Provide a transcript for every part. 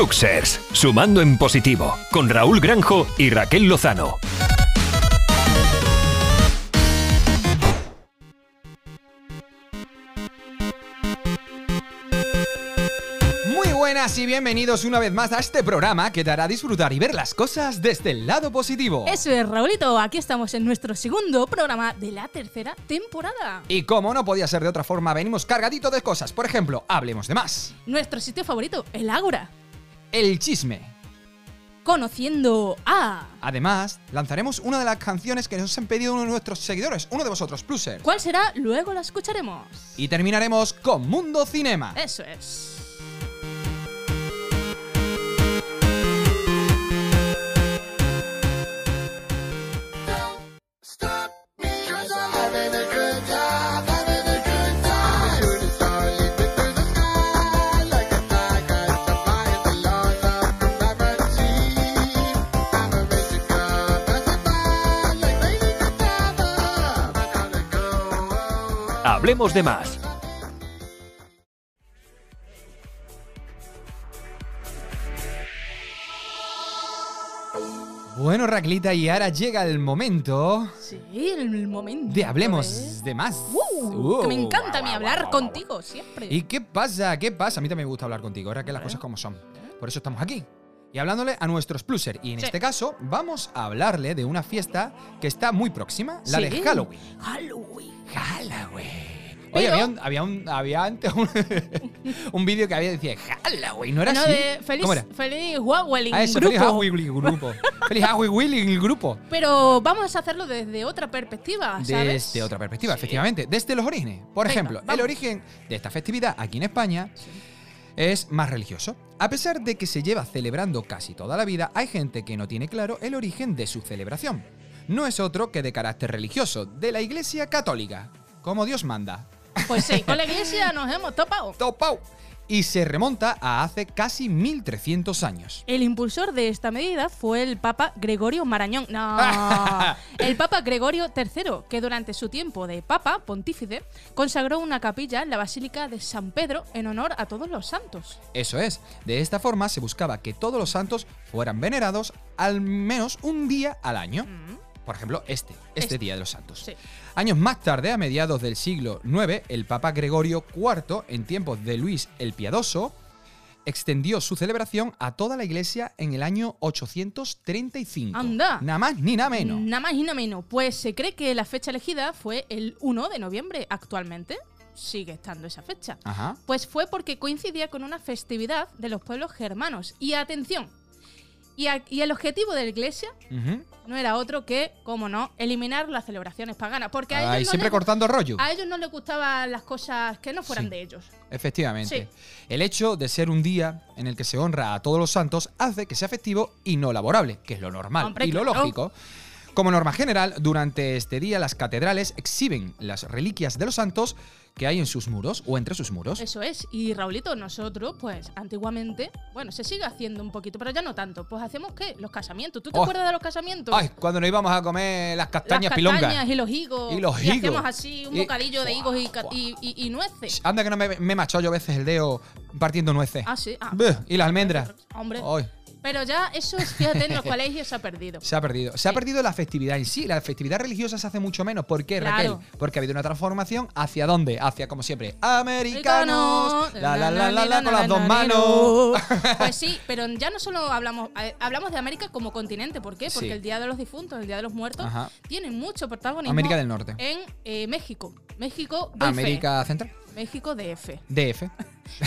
Pluxers, sumando en positivo, con Raúl Granjo y Raquel Lozano. Muy buenas y bienvenidos una vez más a este programa que te hará disfrutar y ver las cosas desde el lado positivo. Eso es, Raulito. Aquí estamos en nuestro segundo programa de la tercera temporada. Y como no podía ser de otra forma, venimos cargadito de cosas. Por ejemplo, hablemos de más. Nuestro sitio favorito, el Ágora. El chisme. Conociendo a... Además, lanzaremos una de las canciones que nos han pedido uno de nuestros seguidores, uno de vosotros, Pluser. ¿Cuál será? Luego la escucharemos. Y terminaremos con Mundo Cinema. Eso es. Hablemos de más. Bueno, Raclita, y ahora llega el momento Sí, el momento. de ¿eh? Hablemos de más. Uh, que me Uh, encanta a mí hablar contigo siempre. ¿Y qué pasa? ¿Qué pasa? A mí también me gusta hablar contigo, ahora que las cosas como son. Por eso estamos aquí. Y hablándole a nuestros pluser. Y en Sí. este caso, vamos a hablarle de una fiesta que está muy próxima, la de. Halloween. Halloween. Halloween. Oye, había, un- había, un- había antes un, un vídeo que había decía Halloween, ¿no era No, así? de feliz, ¿Cómo era? feliz Huawei Ah, eso, grupo. feliz Halloween grupo. feliz Halloween grupo. Pero vamos a hacerlo desde otra perspectiva, ¿sabes? Desde otra perspectiva, Sí. efectivamente. Desde los orígenes. Por Venga, ejemplo, el origen de esta festividad aquí en España es más religioso. A pesar de que se lleva celebrando casi toda la vida, hay gente que no tiene claro el origen de su celebración. No es otro que de carácter religioso, de la Iglesia Católica, como Dios manda. Pues sí, con la iglesia nos hemos topado. ¡Topau! Y se remonta a hace casi 1300 años. El impulsor de esta medida fue el Papa Gregorio Marañón. No, el Papa Gregorio III, que durante su tiempo de Papa Pontífice consagró una capilla en la Basílica de San Pedro en honor a todos los santos. Eso es, de esta forma se buscaba que todos los santos fueran venerados al menos un día al año. Por ejemplo, este, este, Este. Día de los Santos. Sí. Años más tarde, a mediados del siglo IX, el Papa Gregorio IV, en tiempos de Luis el Piadoso, extendió su celebración a toda la iglesia en el año 835. Anda. Nada más ni nada menos. Nada más y nada menos. Pues se cree que la fecha elegida fue el 1 de noviembre. Actualmente sigue estando esa fecha. Ajá. Pues fue porque coincidía con una festividad de los pueblos germanos. Y atención, y, a- y el objetivo de la iglesia no era otro que, como no, eliminar las celebraciones paganas. Porque a ellos, no siempre les, cortando rollo. a ellos no les gustaban las cosas que no fueran Sí. de ellos. Efectivamente. Sí. El hecho de ser un día en el que se honra a todos los santos hace que sea festivo y no laborable, que es lo normal Hombre, y lo lógico. Como norma general, durante este día las catedrales exhiben las reliquias de los santos que hay en sus muros o entre sus muros. Eso es. Y Raulito, nosotros, pues antiguamente, bueno, se sigue haciendo un poquito, pero ya no tanto. Pues hacemos qué? Los casamientos. ¿Tú te Oh. acuerdas de los casamientos? Ay, cuando nos íbamos a comer las Las castañas castañas pilongas. y los higos. Y los Y higos. hacemos así un Y- bocadillo de higos y, y- y- y nueces. Anda que no me, me macho yo a veces el dedo partiendo nueces. Ah, sí. Ah, Buh, y las almendras. Hombre. Ay, Pero ya eso, es, fíjate, en los colegios se ha perdido. se ha perdido. Se ha perdido la festividad en sí. La festividad religiosa se hace mucho menos. ¿Por qué, Claro. Raquel? Porque ha habido una transformación hacia dónde? Hacia, como siempre, americanos. La, la, la, la, la, con las dos manos. Pues sí, pero ya no solo hablamos, hablamos de América como continente. ¿Por qué? Porque Sí. el Día de los Difuntos, el Día de los Muertos, Ajá. tiene mucho protagonismo América del Norte. en eh, México. México. América Central. México DF. DF.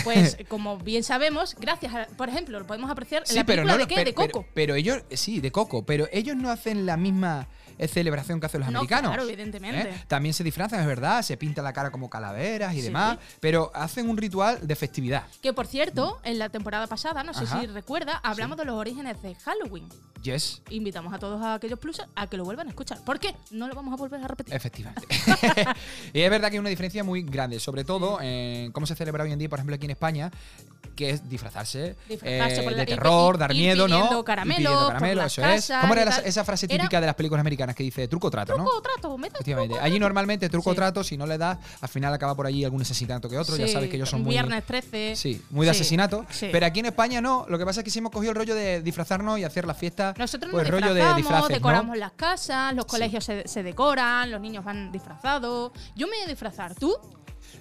Pues como bien sabemos, gracias a, por ejemplo, lo podemos apreciar en la película de qué, pero, de Coco. Pero, pero ellos, sí, de Coco, pero ellos no hacen la misma eh, celebración que hacen los No, americanos. claro, evidentemente. ¿eh? También se disfrazan, es verdad, se pintan la cara como calaveras y Sí. demás, pero hacen un ritual de festividad. Que por cierto, en la temporada pasada, no sé si recuerda, hablamos de los orígenes de Halloween. Yes, Invitamos a todos a aquellos plus a que lo vuelvan a escuchar. ¿Por qué? No lo vamos a volver a repetir. efectivamente. y es verdad que hay una diferencia muy grande, sobre todo en cómo se celebra hoy en día, por ejemplo, aquí en España. que es disfrazarse, Disfrazarse eh, por de terror, dar ir miedo, ¿no? por caramelo, las eso es. casas ¿Cómo era la- esa frase Era- típica de las películas americanas que dice truco trato, ¿no? Truco trato, Efectivamente. Allí normalmente truco Sí. trato, si no le das, al final acaba por allí algún asesinato que otro. ya sabes que ellos son muy. Viernes 13. Sí, muy de Sí, asesinato. Pero aquí en España no. Lo que pasa es que sí hemos cogido el rollo de disfrazarnos y hacer la fiesta. Nosotros pues nos rollo de decoramos las casas, los colegios se, se decoran, los niños van disfrazados. Yo me voy a disfrazar. ¿Tú?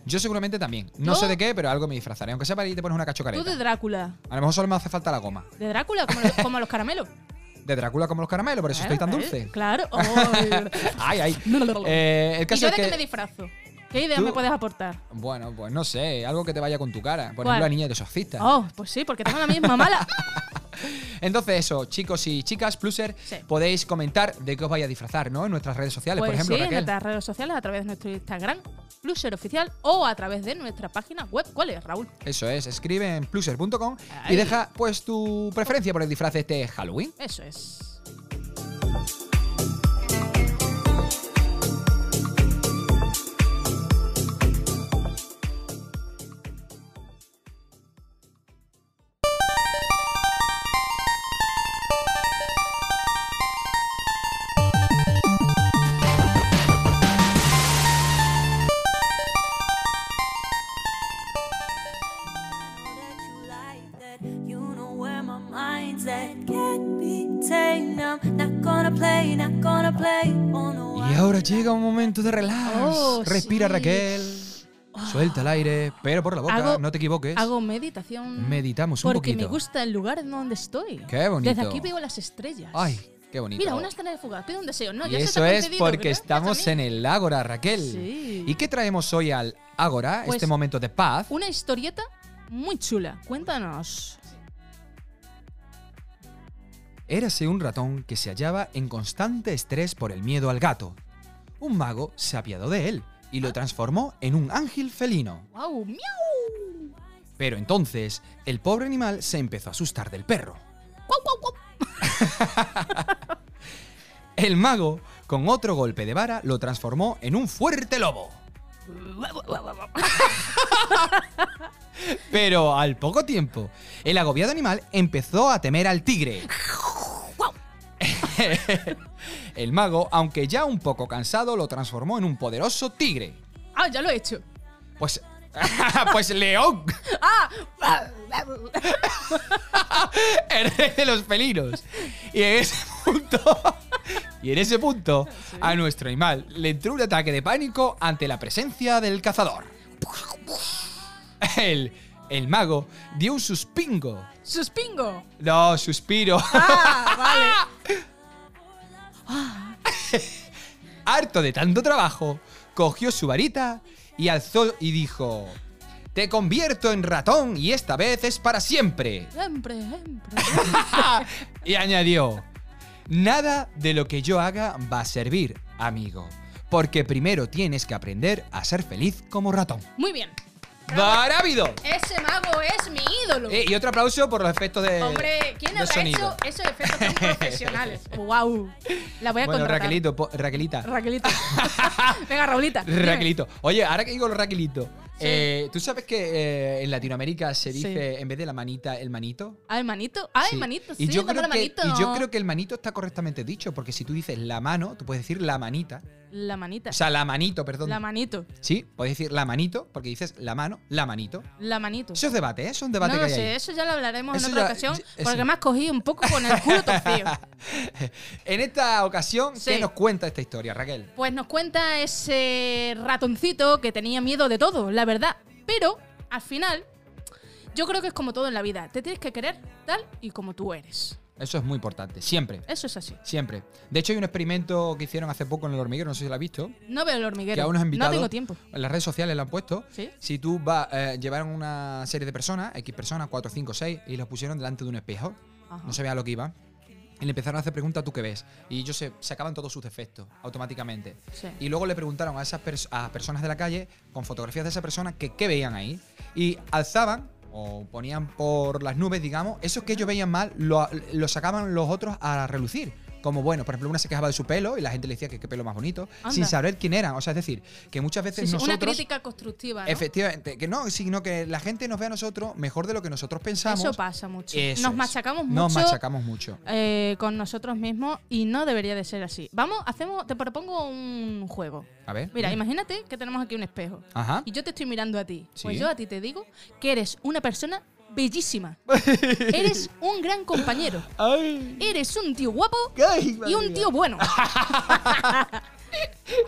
Yo seguramente también. No Yo- sé de qué, pero algo me disfrazaré. Aunque sea para ir y te pones una Tú cachocareta. de Drácula. A lo mejor solo me hace falta la goma. De Drácula, como, los- como los caramelos. De Drácula como los caramelos, por eso estoy tan dulce. ¿eh? Claro. Ay. Ay, ay. Eh, el ¿Y caso yo es de qué me disfrazo? ¿Qué idea Tú- me puedes aportar? Bueno, pues no sé, algo que te vaya con tu cara. Por ¿Cuál? ejemplo, la niña de exorcista. Oh, pues sí, porque tengo la misma mala. Entonces, eso, chicos y chicas, pluser, Sí. podéis comentar de qué os vais a disfrazar, ¿no? En nuestras redes sociales, Pues por ejemplo, sí, en Raquel. nuestras redes sociales, a través de nuestro Instagram, Pluser Oficial, o a través de nuestra página web. ¿Cuál es, Raúl? Eso es, escribe en pluser.com y deja pues tu preferencia por el disfraz de este Halloween. Eso es. Y ahora llega un momento de relax. Oh, Respira, sí. Raquel. Suelta el aire, pero por la boca, Hago- no te equivoques. Hago meditación. Meditamos un porque poquito. me gusta el lugar en donde estoy. Qué bonito. Desde aquí veo las estrellas. Ay, qué bonito. Mira, una estrella de fuga. Pide un deseo. No, y ya se te eso es porque estamos en el Ágora, Raquel. Sí. ¿Y qué traemos hoy al Ágora, Pues, este momento de paz? Una historieta muy chula. Cuéntanos. Érase un ratón que se hallaba en constante estrés por el miedo al gato. Un mago se apiadó de él y lo transformó en un ángel felino. ¡Wow! ¡Miau! Pero entonces, el pobre animal se empezó a asustar del perro. ¡Guau, guau, guau! El mago, con otro golpe de vara, lo transformó en un fuerte lobo. Pero al poco tiempo, el agobiado animal empezó a temer al tigre. El mago, aunque ya un poco cansado, lo transformó en un poderoso tigre. ¡Ah, ya lo he hecho! Pues. pues León, ¡Ah! el rey de los felinos. Y en ese punto. Y en ese punto, a nuestro animal le entró un ataque de pánico ante la presencia del cazador. El, el mago dio un suspingo. ¡Suspingo! No, suspiro. ¡Ah, vale! Harto de tanto trabajo, cogió su varita y alzó y dijo: Te convierto en ratón y esta vez es para siempre. Siempre, siempre. y añadió: Nada de lo que yo haga va a servir, amigo. Porque primero tienes que aprender a ser feliz como ratón. Muy bien. ¡Maravilloso! Ese mago es mi ídolo. Eh, y otro aplauso por los efectos de. Hombre, ¿quién de habrá sonido. hecho esos efectos tan profesionales? ¡Wow! La voy a Bueno, contratar. Raquelito, po- Raquelita. Raquelito. Venga, Raulita. Raquelito. Oye, ahora que digo Raquelito. Eh, ¿tú sabes que eh, en Latinoamérica se dice en vez de la manita, el manito? Ah, el manito. Ah, el manito, sí, y yo, creo que, manito. y yo creo que el manito está correctamente dicho, porque si tú dices la mano, tú puedes decir la manita. La manita. O sea, la manito, perdón. la manito. sí, puedes decir la manito, porque dices la mano, la manito. La manito. Eso es debate, ¿eh? Eso es un debate no que hay sé, ahí. eso ya lo hablaremos Eso en otra ya- ocasión, eso. porque me has cogido un poco con el culo torcido. en esta ocasión, ¿qué Sí. nos cuenta esta historia, Raquel? Pues nos cuenta ese ratoncito que tenía miedo de todo, la verdad. Pero, al final, yo creo que es como todo en la vida. Te tienes que querer tal y como tú eres. Eso es muy importante, siempre. Eso es así. Siempre. De hecho, hay un experimento que hicieron hace poco en el hormiguero, no sé si lo has visto. No veo el hormiguero. Que a unos invitados no tengo tiempo. en las redes sociales lo han puesto. ¿Sí? Si tú vas, eh, llevaron una serie de personas, X personas, 4, 5, 6, y los pusieron delante de un espejo. Ajá. No se veía lo que iba. Y le empezaron a hacer preguntas, ¿tú qué ves? Y ellos se sacaban todos sus defectos automáticamente. Sí. Y luego le preguntaron a esas pers- a personas de la calle, con fotografías de esa persona, que qué veían ahí. Y alzaban o ponían por las nubes, digamos, eso que ellos veían mal, lo, lo sacaban los otros a relucir. Como bueno, por ejemplo, una se quejaba de su pelo y la gente le decía que qué pelo más bonito, Anda. sin saber quién eran. O sea, es decir, que muchas veces Sí, sí, nosotros. una crítica constructiva. ¿no? Efectivamente, que no, sino que la gente nos ve a nosotros mejor de lo que nosotros pensamos. Eso pasa mucho. Eso Nos es. machacamos mucho. Nos machacamos mucho. eh, con nosotros mismos y no debería de ser así. Vamos, hacemos, te propongo un juego. A ver. Mira, imagínate que tenemos aquí un espejo. Ajá. Y yo te estoy mirando a ti. Pues yo a ti te digo que eres una persona bellísima. eres un gran compañero. Ay, Eres un tío guapo ay, y un tío bueno.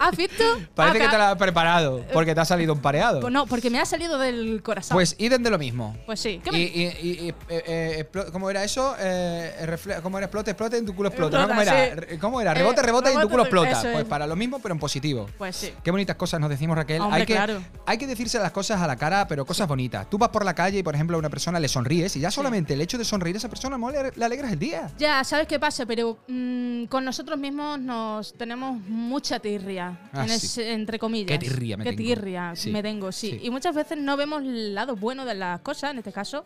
¿Has visto? Parece que te lo has preparado, porque te ha salido un pareado. Pues no, porque me ha salido del corazón. Pues idem de lo mismo. Pues sí. ¿Qué Y, me- y- y- y- eh, eh, ¿Cómo era eso? Eh, refle- ¿Cómo era? Explote, explote, en tu culo explota. ¿no? ¿Cómo Explota, era? sí. Re- ¿Cómo era? Eh, Rebote, rebota y en tu culo explota. eso Pues es. para lo mismo, pero en positivo. Pues sí. Qué bonitas cosas nos decimos, Raquel. Hombre, hay, que, claro. hay que decirse las cosas a la cara, pero cosas bonitas. Tú vas por la calle y, por ejemplo, a una persona le sonríes y ya solamente el hecho de sonreír a esa persona le, le alegras el día. Ya, ¿sabes qué pasa? Pero mm, con nosotros mismos nos tenemos mucha tirria, Ah, en sí. entre comillas. Qué tirria me Qué tengo. tirria Sí. me tengo, sí. Sí. Y muchas veces no vemos el lado bueno de las cosas, en este caso,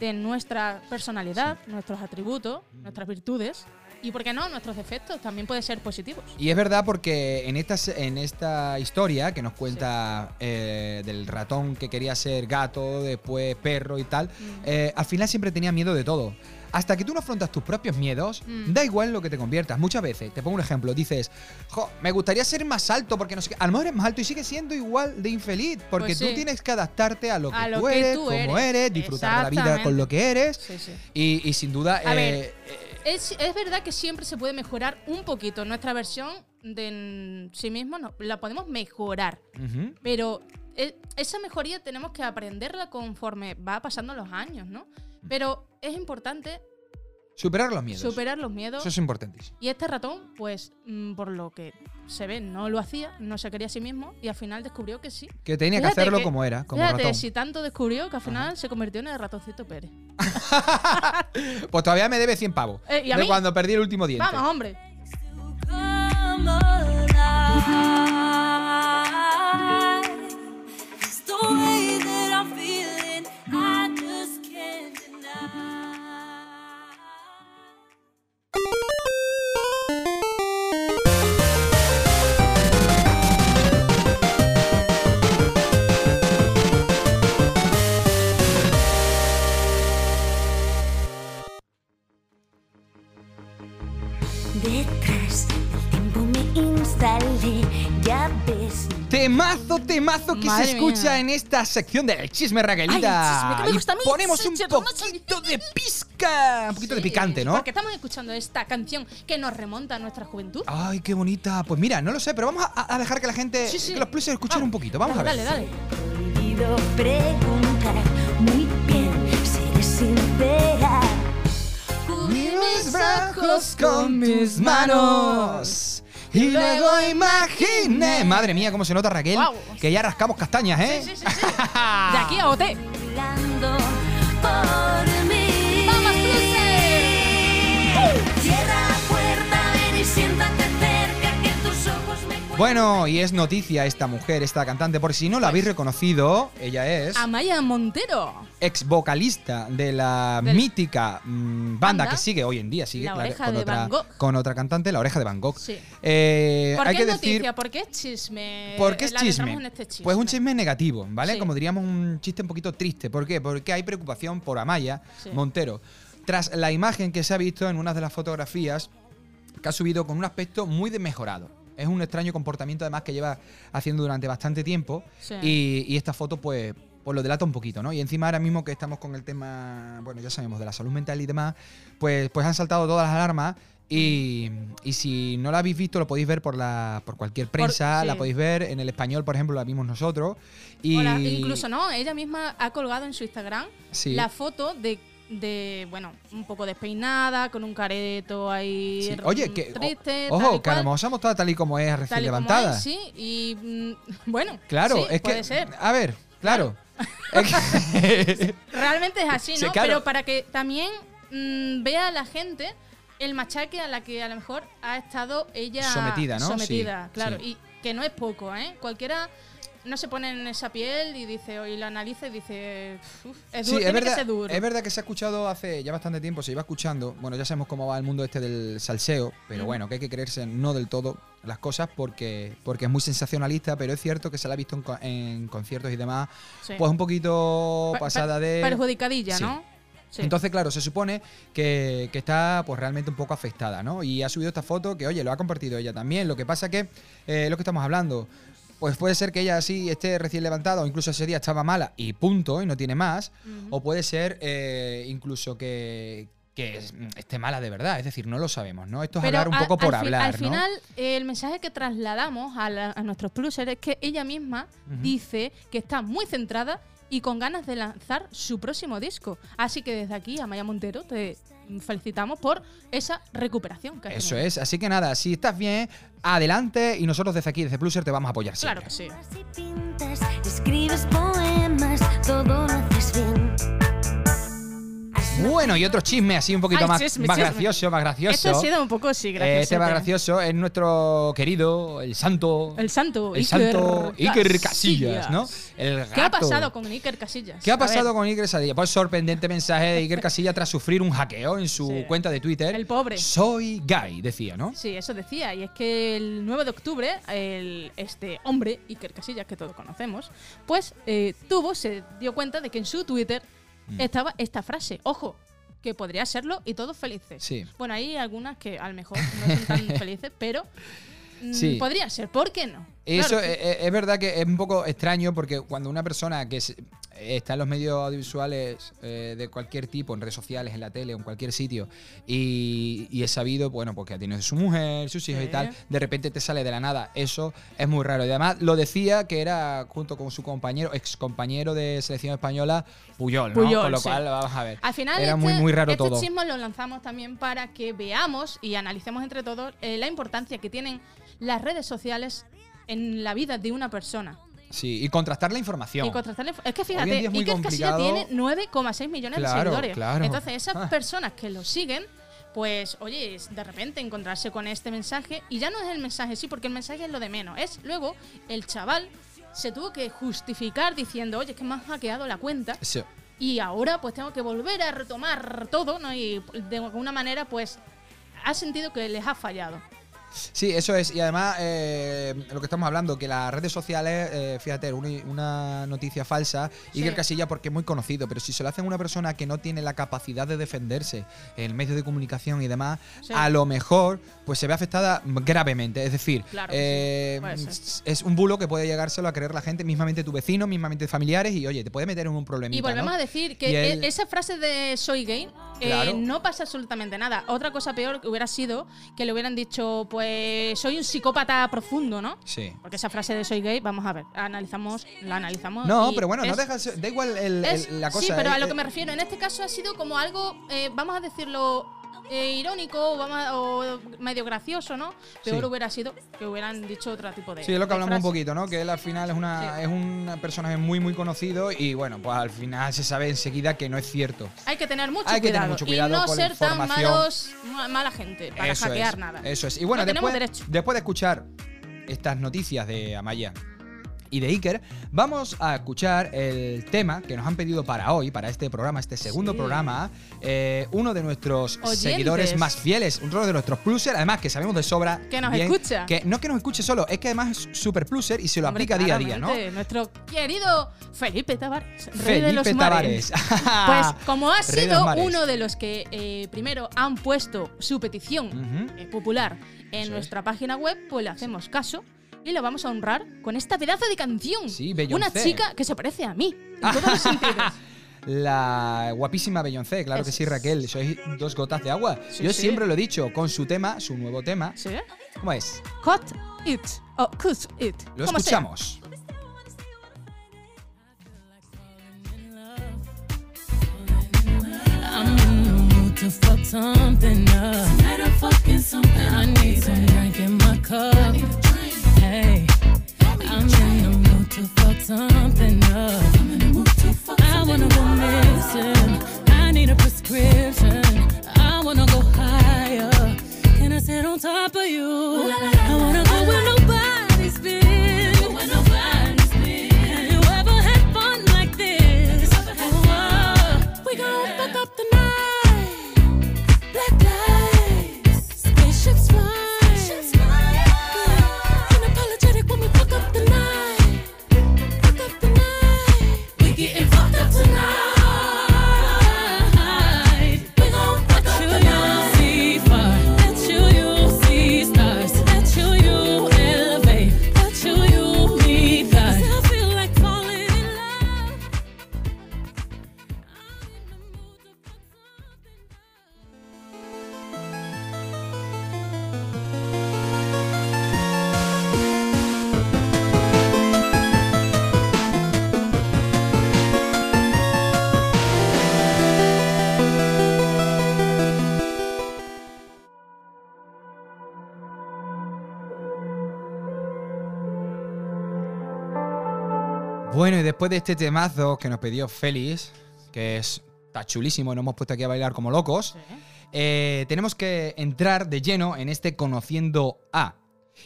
de nuestra personalidad, nuestros atributos, nuestras virtudes. Y, ¿por qué no? Nuestros defectos también pueden ser positivos. Y es verdad porque en esta, en esta historia que nos cuenta eh, del ratón que quería ser gato, después perro y tal, eh, al final siempre tenía miedo de todo. Hasta que tú no afrontas tus propios miedos, Mm. da igual lo que te conviertas. Muchas veces, te pongo un ejemplo, dices, jo, me gustaría ser más alto porque no sé qué. A lo mejor eres más alto y sigues siendo igual de infeliz porque Pues tú tienes que adaptarte a lo que A lo tú que eres, tú como eres. eres, disfrutar de la vida con lo que eres. Sí, sí. Y, y sin duda, A eh, ver, eh, Es, es verdad que siempre se puede mejorar un poquito. Nuestra versión de sí mismo no, la podemos mejorar. Pero e- esa mejoría tenemos que aprenderla conforme va pasando los años, ¿no? Pero es importante superar los miedos. superar los miedos. Eso es importantísimo. Y este ratón, pues, mm, por lo que se ve, no lo hacía, no se quería a sí mismo y al final descubrió que sí. Que tenía que hacerlo que- como era, como Fíjate, ratón. si tanto descubrió que al final se convirtió en el ratoncito Pérez. Pues todavía me debe 100 pavos. Eh, ¿y a de mí? cuando perdí el último diente. Vamos, hombre. Temazo, temazo que Madre se escucha mía. en esta sección del chisme Raquelita. Ay, el chisme, que me Y gusta a mí, ponemos un poquito de pizca, un poquito de picante, ¿no? Porque estamos escuchando esta canción que nos remonta a nuestra juventud. Ay, qué bonita. Pues mira, no lo sé, pero vamos a, a dejar que la gente, Sí, sí. que los pluses escuchen un poquito. Vamos dale, a ver. Dale, dale. Prohibido preguntar muy bien, seré sincera. Mis ojos con mis manos. Y luego imaginé. Madre mía, cómo se nota Raquel. Guau. Que ya rascamos castañas, ¿eh? Sí, sí, sí, sí. De aquí a OT. Bailando por mí. ¡Vamos, Cierra la puerta, ven y siéntate Bueno, y es noticia esta mujer, esta cantante, por si no la habéis reconocido, ella es Amaya Montero. ex vocalista de la Del- mítica mm, banda, Banda. que sigue hoy en día, sigue La claro, Oreja con, de otra, Van Gogh. con otra cantante, La Oreja de Van Gogh. Sí. Eh, ¿Por hay qué que es decir, noticia? ¿Por qué es chisme? ¿Por qué es La chisme? adentramos en este chisme. Pues un chisme negativo, ¿vale? Sí. Como diríamos, un chiste un poquito triste. ¿Por qué? Porque hay preocupación por Amaya Sí. Montero. Tras la imagen que se ha visto en una de las fotografías que ha subido con un aspecto muy desmejorado. Es un extraño comportamiento además que lleva haciendo durante bastante tiempo. Sí. Y, y esta foto pues, pues lo delata un poquito, ¿no? Y encima ahora mismo que estamos con el tema, bueno, ya sabemos, de la salud mental y demás, pues, pues han saltado todas las alarmas. Y, y si no la habéis visto, lo podéis ver por la por cualquier prensa, sí. la podéis ver en el español, por ejemplo, la vimos nosotros. Y Hola, incluso no, ella misma ha colgado en su Instagram Sí. la foto de, de, bueno, un poco despeinada, con un careto ahí Sí. Oye, que triste, o- ojo, que a lo mejor se ha mostrado tal y como es recién tal y como levantada. es, sí, y mm, bueno, Claro, sí, es puede que ser. a ver, claro. Es que- Realmente es así, Sí, ¿no? claro. Pero para que también mm, vea la gente el machaque a la que a lo mejor ha estado ella Sometida, ¿no? Sometida, Sí, claro. sí. Y que no es poco, ¿eh? Cualquiera no se pone en esa piel y dice, y lo analiza y dice, "Uf, es Sí, duro, es tiene que verdad, ser duro. es verdad que se ha escuchado hace ya bastante tiempo, se iba escuchando. Bueno, ya sabemos cómo va el mundo este del salseo, pero bueno, que hay que creerse no del todo las cosas porque, porque es muy sensacionalista, pero es cierto que se la ha visto en, en conciertos y demás, Sí. pues un poquito per- pasada de... Perjudicadilla, Sí. ¿no? Sí. Entonces, claro, se supone que, que está pues realmente un poco afectada, ¿no? Y ha subido esta foto que, oye, lo ha compartido ella también. Lo que pasa que, eh, lo que estamos hablando, pues puede ser que ella así esté recién levantada o incluso ese día estaba mala y punto, y no tiene más. O puede ser eh, incluso que, que es- esté mala de verdad. Es decir, no lo sabemos, ¿no? Esto es Pero hablar un al- poco por al, hablar, Al final, el mensaje que trasladamos a, la- a nuestros plusers es que ella misma dice que está muy centrada y con ganas de lanzar su próximo disco. Así que desde aquí, Amaya Montero, te felicitamos por esa recuperación. Que Eso es. Así que nada, si estás bien, adelante y nosotros desde aquí, desde Pluser, te vamos a apoyar Claro que sí. Si pintas, escribes poemas, todo lo haces bien. Bueno, y otro chisme así un poquito Ay, más, chisme, más chisme. gracioso, más gracioso. Esto ha sido un poco, sí, Eh, gracias. este más gracioso es nuestro querido, el santo. El santo el Iker santo Iker Casillas, Casillas. ¿no? El ¿Qué ha gato. pasado con Iker Casillas? ¿Qué ha pasado con Iker Casillas? Pues sorprendente mensaje de Iker Casillas tras sufrir un hackeo en su Sí. cuenta de Twitter. El pobre. Soy gay, decía, ¿no? Sí, eso decía. Y es que el 9 de octubre, el, este hombre, Iker Casillas, que todos conocemos, pues eh, tuvo, se dio cuenta de que en su Twitter Mm. estaba esta frase. Ojo, que podría serlo y todos felices. Sí. Bueno, hay algunas que a lo mejor no son tan felices, pero Sí. podría ser. ¿Por qué no? Eso Claro que- es, verdad que es un poco extraño porque cuando una persona que está en los medios audiovisuales eh, de cualquier tipo, en redes sociales, en la tele, en cualquier sitio, y, y es sabido, bueno, porque ha tenido su mujer, sus hijos y tal, de repente te sale de la nada. Eso es muy raro. Y además lo decía que era junto con su compañero, ex compañero de selección española, Puyol, ¿no? Puyol, con lo sí. cual, vamos a ver. Al final, era este, muy, muy raro este todo. chisme lo lanzamos también para que veamos y analicemos entre todos eh, la importancia que tienen las redes sociales en la vida de una persona. Sí, y contrastar la información. Y contrastar la Es que fíjate, es Iker complicado. tiene 9,6 millones Claro, de seguidores. claro. Entonces, esas Ah. personas que lo siguen, pues, oye, de repente encontrarse con este mensaje, y ya no es el mensaje, sí, porque el mensaje es lo de menos. Es luego el chaval se tuvo que justificar diciendo, oye, es que me han hackeado la cuenta. Sí. Y ahora pues tengo que volver a retomar todo, ¿no? Y de alguna manera pues ha sentido que les ha fallado. Sí, eso es. Y además, eh, lo que estamos hablando, que las redes sociales, eh, fíjate, una, una noticia falsa, Sí. Iker Casilla porque es muy conocido, pero si se lo hacen a una persona que no tiene la capacidad de defenderse en medios de comunicación y demás, Sí. a lo mejor pues se ve afectada gravemente. Es decir, Claro eh, sí, es un bulo que puede llegárselo a creer la gente, mismamente tu vecino, mismamente familiares, y oye, te puede meter en un problemita. Y volvemos ¿no? a decir que e- esa frase de soy gay eh, Claro. no pasa absolutamente nada. Otra cosa peor que hubiera sido que le hubieran dicho, pues soy un psicópata profundo, ¿no? Sí. Porque esa frase de soy gay, vamos a ver, analizamos, la analizamos. No, pero bueno, no dejas, da igual el- la cosa. Sí, pero eh, a lo eh, que me refiero, en este caso ha sido como algo, eh, vamos a decirlo, eh, irónico o, o medio gracioso, ¿no? Peor Sí. hubiera sido que hubieran dicho otro tipo de. Sí, es lo que hablamos un poquito, ¿no? Que él al final es una Sí. es un personaje muy muy conocido y bueno, pues al final se sabe enseguida que no es cierto. Hay que tener mucho Hay que tener cuidado. mucho cuidado y no con la ser tan malos, ma- mala gente para eso hackear es, nada. Eso es. Y bueno, No después, después de escuchar estas noticias de Amaya y de Iker, vamos a escuchar el tema que nos han pedido para hoy, para este programa, este segundo Sí. programa. eh, uno de nuestros Oyentes. seguidores más fieles, uno de nuestros plusers, además que sabemos de sobra. Que nos bien, escucha. Que no que nos escuche solo, es que además es super pluser y se lo Hombre, aplica día a día, ¿no? Nuestro querido Felipe Tavares, rey de los Felipe mares. Tavares. Pues como ha sido uno de los que eh, primero han puesto su petición eh, popular en Eso es. nuestra página web, pues le hacemos caso y lo vamos a honrar con esta pedazo de canción. Sí, Beyoncé. Una chica que se parece a mí, en todos los sentidos. La guapísima Beyoncé, claro que Eso sí, es. Raquel. Sois dos gotas de agua. Sí, Yo sí. siempre lo he dicho, con su tema, su nuevo tema. ¿Sí? ¿Cómo es? Cut it o cut it. Lo sea. escuchamos. Mood to fuck something up. Tonight I'm fucking something. I need some drink in my cup. I'm in the mood to fuck something up. I wanna go missing. I need a prescription. I wanna go higher. Can I sit on top of you? I wanna go where nobody's después de este temazo que nos pidió Félix, que es está chulísimo y nos hemos puesto aquí a bailar como locos, Sí. eh, tenemos que entrar de lleno en este Conociendo A.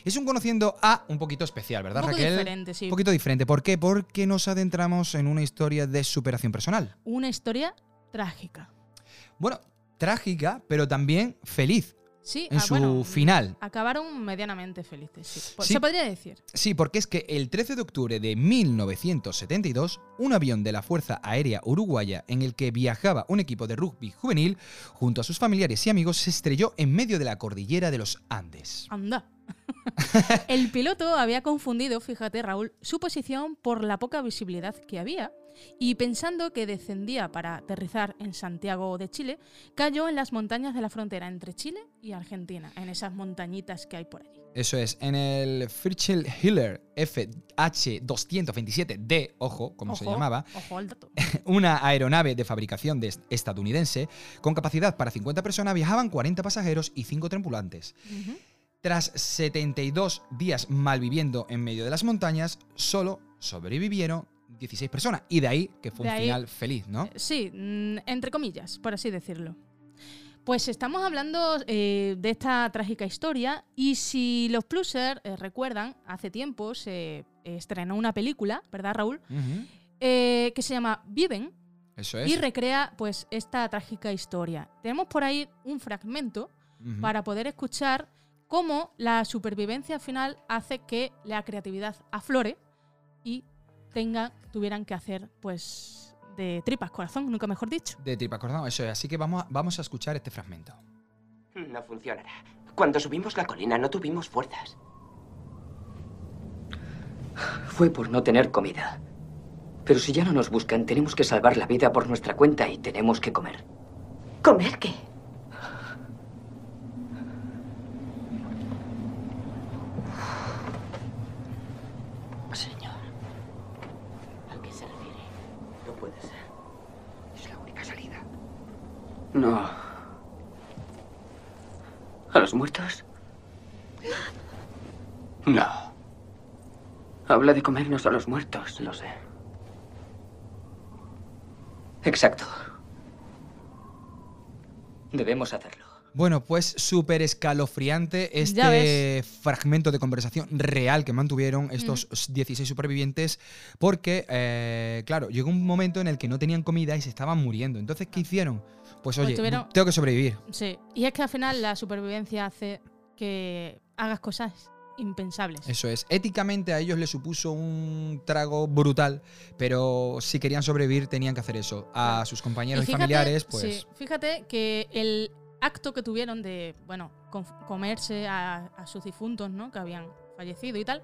Es un Conociendo A un poquito especial, ¿verdad, Un poco Raquel? diferente, sí. Un poquito diferente. ¿Por qué? Porque nos adentramos en una historia de superación personal. Una historia trágica. Bueno, trágica, pero también feliz Sí, en ah, su bueno, final. Acabaron medianamente felices, Sí. Se podría decir. Sí, porque es que el 13 de octubre de 1972, un avión de la Fuerza Aérea Uruguaya en el que viajaba un equipo de rugby juvenil, junto a sus familiares y amigos, se estrelló en medio de la cordillera de los Andes. Anda. El piloto había confundido, fíjate Raúl, su posición por la poca visibilidad que había y pensando que descendía para aterrizar en Santiago de Chile, cayó en las montañas de la frontera entre Chile y Argentina, en esas montañitas que hay por allí. Eso es, en el Fritzl Hiller FH227D, ojo, como se llamaba, Ojo al dato. una aeronave de fabricación de- estadounidense con capacidad para 50 personas, viajaban 40 pasajeros y 5 tripulantes. Tras 72 días malviviendo en medio de las montañas, solo sobrevivieron 16 personas. Y de ahí que fue De un ahí- final feliz, ¿no? Sí, mm, entre comillas, por así decirlo. Pues estamos hablando eh, de esta trágica historia y si los plusers eh, recuerdan, hace tiempo se estrenó una película, ¿verdad Raúl? Eh, que se llama Viven Eso es. y recrea pues esta trágica historia. Tenemos por ahí un fragmento para poder escuchar cómo la supervivencia final hace que la creatividad aflore y tenga, tuvieran que hacer pues de tripas corazón, nunca mejor dicho. De tripas corazón, eso es. Así que vamos a, vamos a escuchar este fragmento. No funcionará. Cuando subimos la colina no tuvimos fuerzas. Fue por no tener comida. Pero si ya no nos buscan, tenemos que salvar la vida por nuestra cuenta y tenemos que comer. ¿Comer qué? Señor. ¿A qué se refiere? No puede ser. Es la única salida. No. ¿A los muertos? No. Habla de comernos a los muertos. Lo sé. Exacto. Debemos hacerlo. Bueno, pues súper escalofriante este fragmento de conversación real que mantuvieron estos 16 supervivientes, porque, eh, claro, llegó un momento en el que no tenían comida y se estaban muriendo. Entonces, ¿qué hicieron? Pues oye, tuvieron- tengo que sobrevivir. Sí, y es que al final la supervivencia hace que hagas cosas impensables. Eso es. Éticamente a ellos les supuso un trago brutal, pero si querían sobrevivir tenían que hacer eso. A sus compañeros y, fíjate- familiares, pues... sí, fíjate que el acto que tuvieron de, bueno, comerse a, a sus difuntos, ¿no? Que habían fallecido y tal,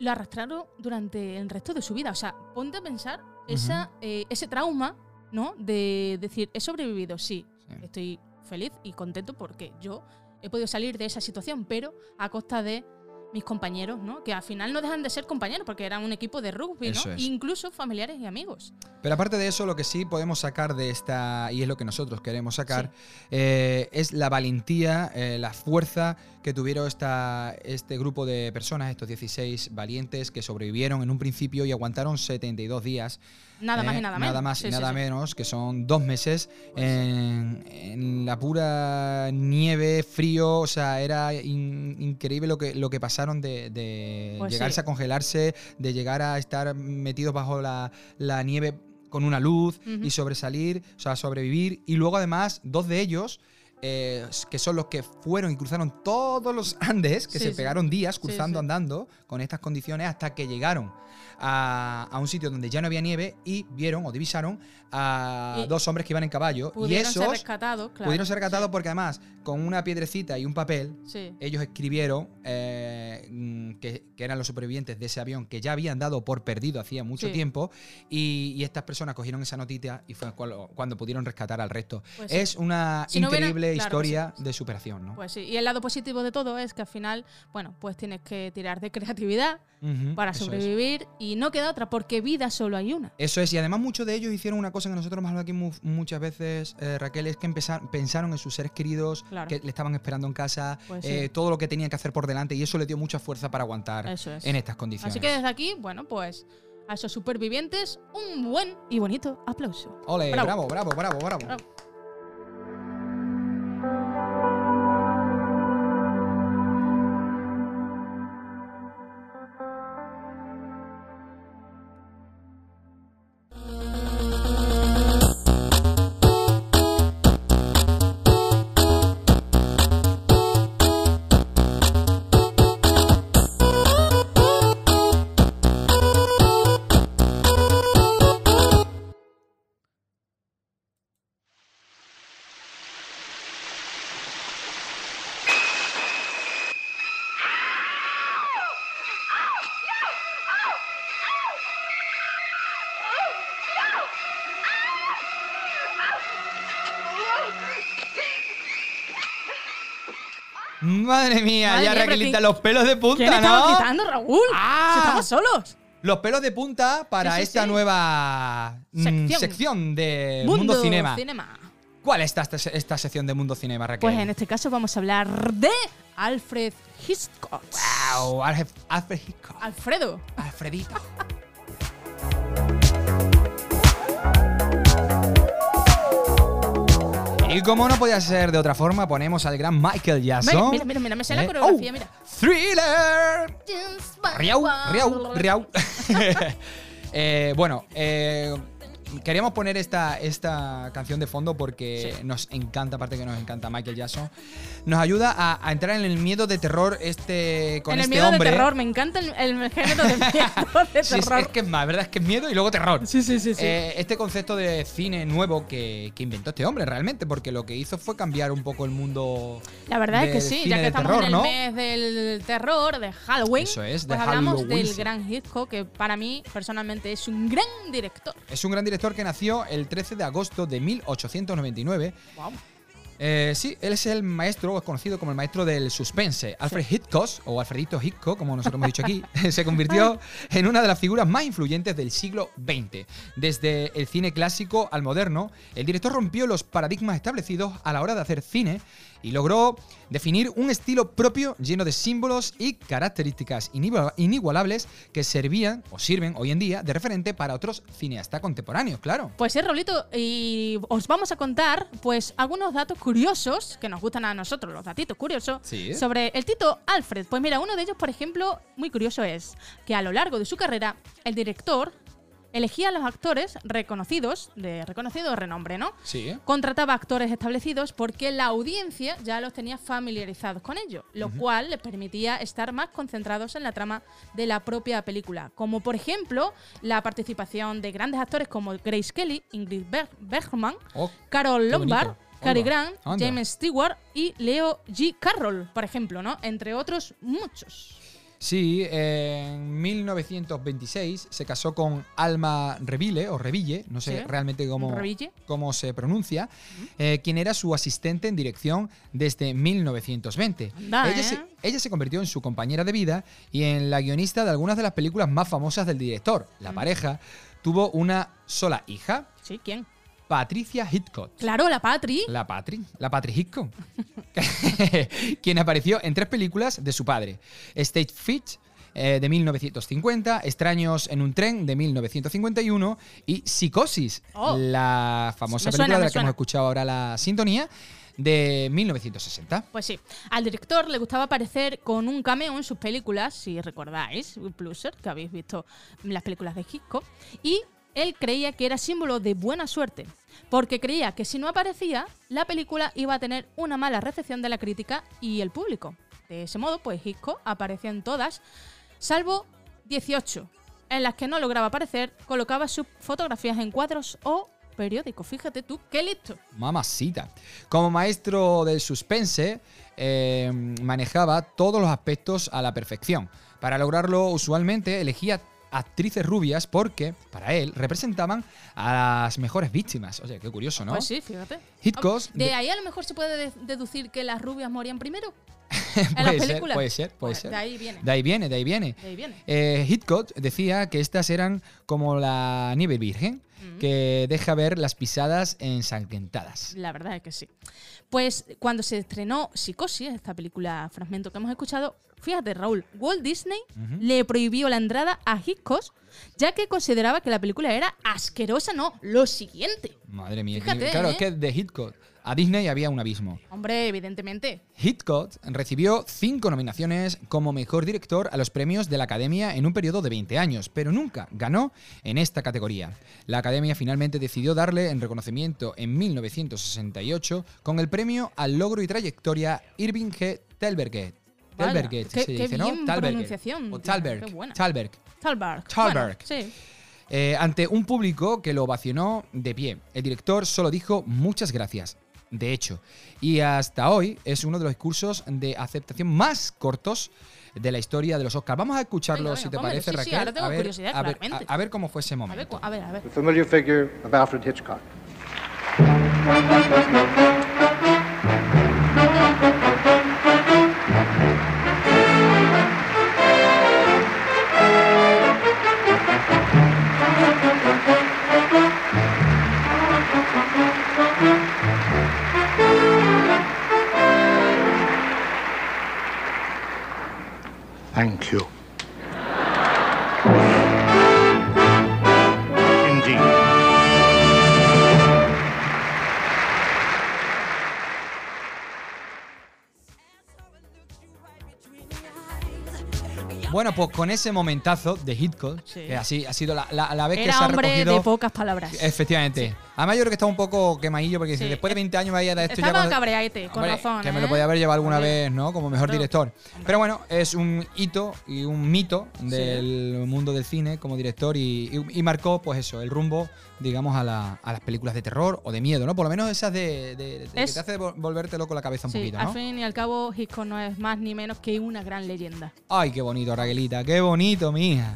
lo arrastraron durante el resto de su vida. O sea, ponte a pensar esa, eh, ese trauma, ¿no? De decir, he sobrevivido, sí, Sí. estoy feliz y contento porque yo he podido salir de esa situación, pero a costa de mis compañeros, ¿no? Que al final no dejan de ser compañeros porque eran un equipo de rugby, ¿no? Es. Incluso familiares y amigos. Pero aparte de eso, lo que sí podemos sacar de esta, y es lo que nosotros queremos sacar, eh, es la valentía, eh, la fuerza que tuvieron esta, este grupo de personas, estos 16 valientes que sobrevivieron en un principio y aguantaron 72 días. Nada más eh, y nada menos. Nada más Sí, y nada sí. menos, que son dos meses en, en la pura nieve, frío, o sea, era in- increíble lo que, lo que pasaron de, de Pues llegarse a congelarse, de llegar a estar metidos bajo la, la nieve con una luz y sobresalir, o sea, sobrevivir. Y luego además, dos de ellos, eh, que son los que fueron y cruzaron todos los Andes, que Sí, se sí. pegaron días cruzando, sí. andando, con estas condiciones, hasta que llegaron a, a un sitio donde ya no había nieve y vieron o divisaron a Y dos hombres que iban en caballo. Y Pudieron ser esos rescatados, claro. pudieron ser rescatados porque además, con una piedrecita y un papel, Sí. ellos escribieron eh, que, que eran los supervivientes de ese avión que ya habían dado por perdido hacía mucho Sí. tiempo y, y estas personas cogieron esa notita y fue cuando, cuando pudieron rescatar al resto. Pues es una Si no hubiera- increíble claro, pues historia de superación, ¿no? Pues sí. Y el lado positivo de todo es que al final, bueno, pues tienes que tirar de creatividad para es. sobrevivir y no queda otra, porque vida solo hay una. Eso es, y además muchos de ellos hicieron una cosa que nosotros hemos hablado aquí mu- muchas veces, eh, Raquel, es que empezar- pensaron en sus seres queridos Claro. que le estaban esperando en casa, Pues eh, todo lo que tenían que hacer por delante, y eso le dio mucha fuerza para aguantar es. en estas condiciones. Así que desde aquí, bueno, pues a esos supervivientes un buen y bonito aplauso. Ole, Bravo. bravo, bravo, bravo, bravo. Bravo. Madre mía, Madre ya mía, Raquelita, ¿quién- los pelos de punta, ¿Quién ¿no? estamos quitando, Raúl? Ah. Si estamos solos. Los pelos de punta para Sí, sí, esta sí. nueva mm, Sección. sección de Mundo, Cinema. Cinema. ¿Cuál es esta, esta sección de Mundo Cinema, Raquel? Pues en este caso vamos a hablar de Alfred Hitchcock. Wow, Alfred, Alfred Hitchcock. Alfredo. Alfredito. Y como no podía ser de otra forma, ponemos al gran Michael Jackson. mira, mira, mira, me sé la Eh, coreografía, oh, mira. Thriller. Riau, riau, riau. Eh, bueno, eh, queríamos poner esta, esta canción de fondo porque Sí. nos encanta, aparte que nos encanta Michael Jackson. Nos ayuda a, a entrar en el miedo de terror este, con en el este miedo hombre. de terror, me encanta el, el género de miedo de Sí, es, terror. es que es más, ¿verdad? Es que es miedo y luego terror. Sí, sí, sí, sí. Eh, este concepto de cine nuevo que, que inventó este hombre realmente, porque lo que hizo fue cambiar un poco el mundo. La verdad es que sí, ya que de estamos terror, en el ¿no? mes del terror, de Halloween, Eso es, de pues hablamos Halloween. del gran Hitchcock, que para mí personalmente es un gran director. Es un gran director que nació el 13 de agosto de 1899. Wow. Eh, sí, él es el maestro, es conocido como el maestro del suspense. Alfred Hitchcock, o Alfredito Hitchcock, como nosotros hemos dicho aquí, se convirtió en una de las figuras más influyentes del siglo XX. Desde el cine clásico al moderno, el director rompió los paradigmas establecidos a la hora de hacer cine y logró definir un estilo propio lleno de símbolos y características inigua- inigualables que servían o sirven hoy en día de referente para otros cineastas contemporáneos, claro. Pues sí, Raulito, y os vamos a contar pues algunos datos curiosos que nos gustan a nosotros, los datitos curiosos, Sí. sobre el Tito Alfred. Pues mira, uno de ellos, por ejemplo, muy curioso es que a lo largo de su carrera, el director elegía a los actores reconocidos, de reconocido renombre, ¿no? Sí. Contrataba actores establecidos porque la audiencia ya los tenía familiarizados con ello, lo cual les permitía estar más concentrados en la trama de la propia película. Como por ejemplo la participación de grandes actores como Grace Kelly, Ingrid Ber- Bergman, Oh, Carol Lombard. Cary Grant. James Stewart y Leo G. Carroll, por ejemplo, ¿no? Entre otros muchos. Sí, en 1926 se casó con Alma Reville, o Reville, no sé Sí. realmente cómo, Reville. cómo se pronuncia, eh, quien era su asistente en dirección desde 1920. Anda, ella, ¿eh? se, ella se convirtió en su compañera de vida y en la guionista de algunas de las películas más famosas del director. La pareja tuvo una sola hija, Sí, ¿quién? Patricia Hitchcock. Claro, la Patri. La Patri, la Patri Hitchcock, quien apareció en tres películas de su padre: Stage Fit eh, de 1950, Extraños en un tren de 1951 y Psicosis, Oh. la famosa Me suena, película de la que suena. hemos escuchado ahora la sintonía de 1960. Pues sí, al director le gustaba aparecer con un cameo en sus películas, si recordáis, Plusher, que habéis visto las películas de Hitchcock, y él creía que era símbolo de buena suerte, porque creía que si no aparecía, la película iba a tener una mala recepción de la crítica y el público. De ese modo, pues Hitchcock aparecía en todas, salvo 18, en las que no lograba aparecer, colocaba sus fotografías en cuadros o periódicos. Fíjate tú, qué listo. Mamacita. Como maestro del suspense, eh, manejaba todos los aspectos a la perfección. Para lograrlo, usualmente elegía actrices rubias porque, para él, representaban a las mejores víctimas. Oye, qué curioso, ¿no? Pues sí, fíjate. Hitchcock... De de- ahí a lo mejor se puede de- deducir que las rubias morían primero. en puede ser, puede ser, puede ser. De ahí viene. De ahí viene, de ahí viene. De ahí viene. Eh, Hitchcock decía que estas eran como la nieve virgen, que deja ver las pisadas ensangrentadas. La verdad es que sí. Pues cuando se estrenó Psicosis, esta película fragmento que hemos escuchado, fíjate Raúl, Walt Disney le prohibió la entrada a Hitchcock ya que consideraba que la película era asquerosa, no, lo siguiente. Madre mía, Fíjate, que- claro, ¿eh? es que de Hitchcock a Disney había un abismo. Hombre, evidentemente. Hitchcock recibió cinco nominaciones como mejor director a los premios de la Academia en un periodo de 20 años, pero nunca ganó en esta categoría. La Academia finalmente decidió darle en reconocimiento en 1968 con el premio al logro y trayectoria Irving G. Thalberg, qué- se qué dice, ¿no? bien Thalberg. pronunciación, O. Talberg. Thalberg. Bueno, sí. Eh, ante un público que lo ovacionó de pie. El director solo dijo muchas gracias. De hecho, y hasta hoy es uno de los discursos de aceptación más cortos de la historia de los Oscars. Vamos a escucharlo Venga, si te parece, Sí, sí, Raquel. ahora tengo a, ver, curiosidad, a, ver, claramente. a- a ver cómo fue ese A ver, momento. a ver, a ver. The familiar figure of Alfred Hitchcock. Thank you. Bueno, pues con ese momentazo de Hitchcock, Sí. que así ha sido la, la- la vez que se ha recogido. de pocas palabras. Efectivamente. Además, yo creo que está un poco quemadillo porque dice, Sí. después de 20 años vaya de esto ya Estaba cabreaete, con Hombre, razón. Que me ¿eh? lo podía haber llevado alguna Hombre. vez, ¿no? Como mejor director. Pero bueno, es un hito y un mito del mundo del cine como director y, y- y marcó, pues eso, el rumbo, digamos, a, la- a las películas de terror o de miedo, ¿no? Por lo menos esas de, de- de que Es- te hace vol- volverte loco la cabeza un Sí, poquito, al ¿no? fin y al cabo, Hitchcock no es más ni menos que una gran leyenda. Ay, qué bonito, Qué bonito, mija.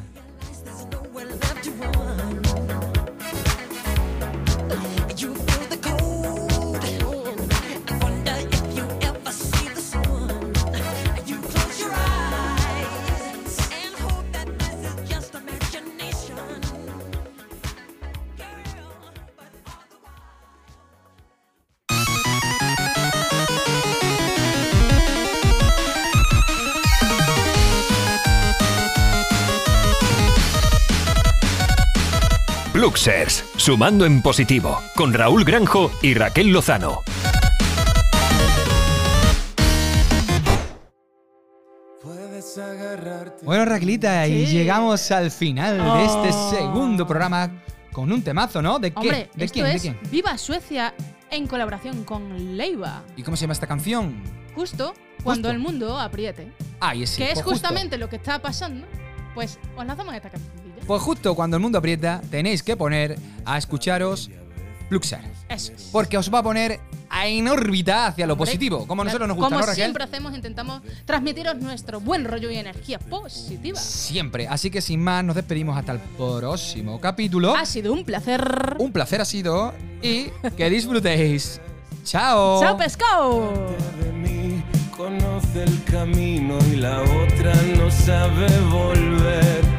Sumando en positivo, con Raúl Granjo y Raquel Lozano. Bueno, Raquelita, y llegamos al final de este Oh. segundo programa con un temazo, ¿no? ¿De qué? Hombre, ¿De esto quién? ¿De es quién? Viva Suecia en colaboración con Leiva. ¿Y cómo se llama esta canción? Justo cuando Justo. el mundo apriete. Ay, es que es pues justo. justamente lo que está pasando. Pues os lanzamos esta cancioncilla. Pues justo cuando el mundo aprieta, tenéis que poner a escucharos Luxar. Eso es. Porque os va a poner en órbita hacia lo positivo, como a nosotros nos gusta, Como ¿no, Raquel? siempre hacemos, intentamos transmitiros nuestro buen rollo y energía positiva. Siempre. Así que sin más, nos despedimos hasta el próximo capítulo. Ha sido un placer. Un placer ha sido y que disfrutéis. ¡Chao! ¡Chao, pescado! de mí conoce el camino y la otra no sabe volver.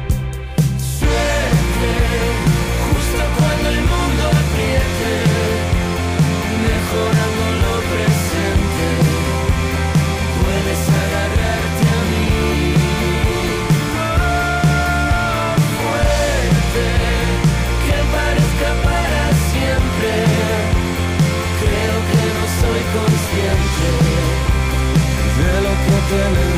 Creo